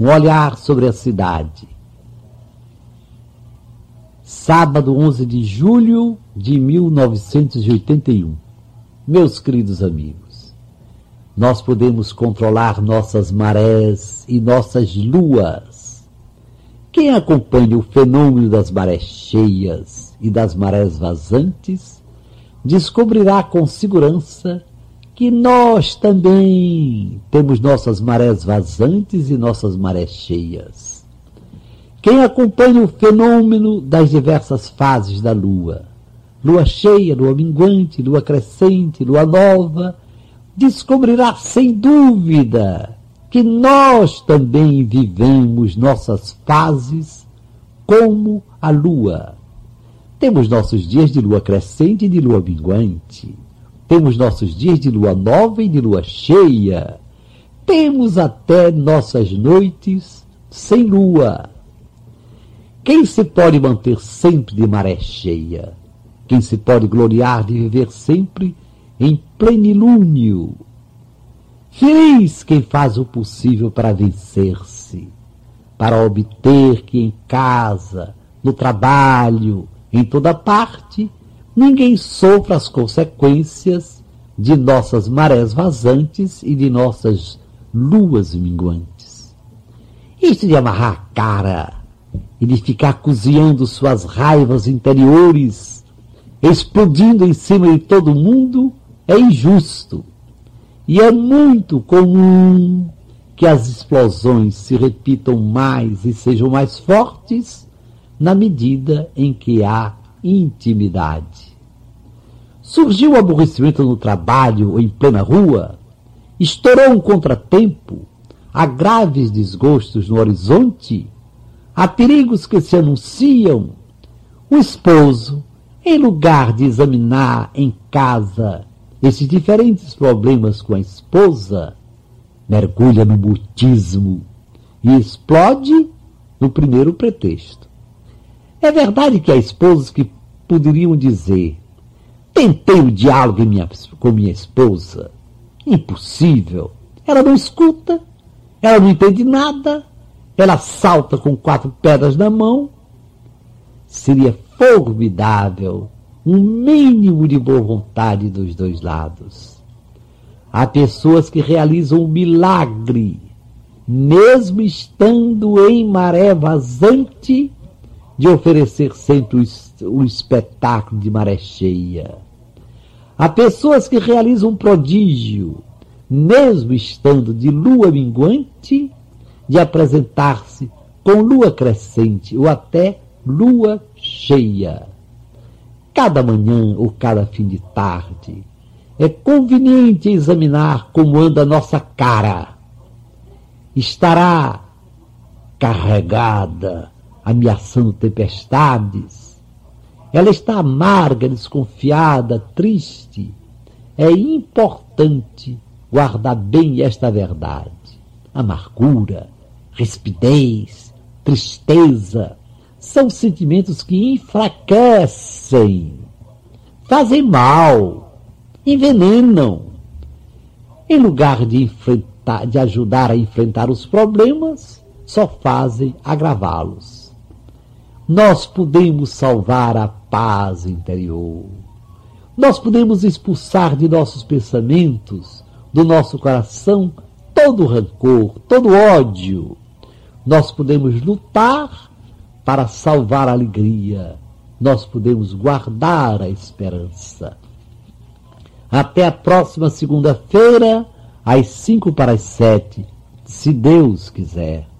Um olhar sobre a cidade. Sábado 11 de julho de 1981. Meus queridos amigos, nós podemos controlar nossas marés e nossas luas. Quem acompanha o fenômeno das marés cheias e das marés vazantes descobrirá com segurança que nós também temos nossas marés vazantes e nossas marés cheias. Quem acompanha o fenômeno das diversas fases da lua, lua cheia, lua minguante, lua crescente, lua nova, descobrirá sem dúvida que nós também vivemos nossas fases como a lua. Temos nossos dias de lua crescente e de lua minguante. Temos nossos dias de lua nova e de lua cheia. Temos até nossas noites sem lua. Quem se pode manter sempre de maré cheia? Quem se pode gloriar de viver sempre em plenilúnio? Feliz quem faz o possível para vencer-se, para obter que em casa, no trabalho, em toda parte, ninguém sofra as consequências de nossas marés vazantes e de nossas luas minguantes. Isso de amarrar a cara e de ficar cozinhando suas raivas interiores, explodindo em cima de todo mundo, é injusto. E é muito comum que as explosões se repitam mais e sejam mais fortes na medida em que há intimidade. Surgiu o aborrecimento no trabalho ou em plena rua? Estourou um contratempo? Há graves desgostos no horizonte? Há perigos que se anunciam? O esposo, em lugar de examinar em casa esses diferentes problemas com a esposa, mergulha no mutismo e explode no primeiro pretexto. É verdade que há esposos que poderiam dizer: tentei o diálogo minha, com minha esposa. Impossível. Ela não escuta, ela não entende nada, ela salta com quatro pedras na mão. Seria formidável um mínimo de boa vontade dos dois lados. Há pessoas que realizam um milagre, mesmo estando em maré vazante de oferecer sempre o, espetáculo de maré cheia. Há pessoas que realizam um prodígio, mesmo estando de lua minguante, de apresentar-se com lua crescente ou até lua cheia. Cada manhã ou cada fim de tarde, é conveniente examinar como anda a nossa cara. Estará carregada ameaçando tempestades. Ela está amarga, desconfiada, triste. É importante guardar bem esta verdade. Amargura, rispidez, tristeza são sentimentos que enfraquecem, fazem mal, envenenam. Em lugar de enfrentar, de ajudar a enfrentar os problemas, só fazem agravá-los nós podemos salvar a paz interior. Nós podemos expulsar de nossos pensamentos, do nosso coração, todo rancor, todo ódio. Nós podemos lutar para salvar a alegria. Nós podemos guardar a esperança. Até a próxima segunda-feira, às cinco para as sete, se Deus quiser.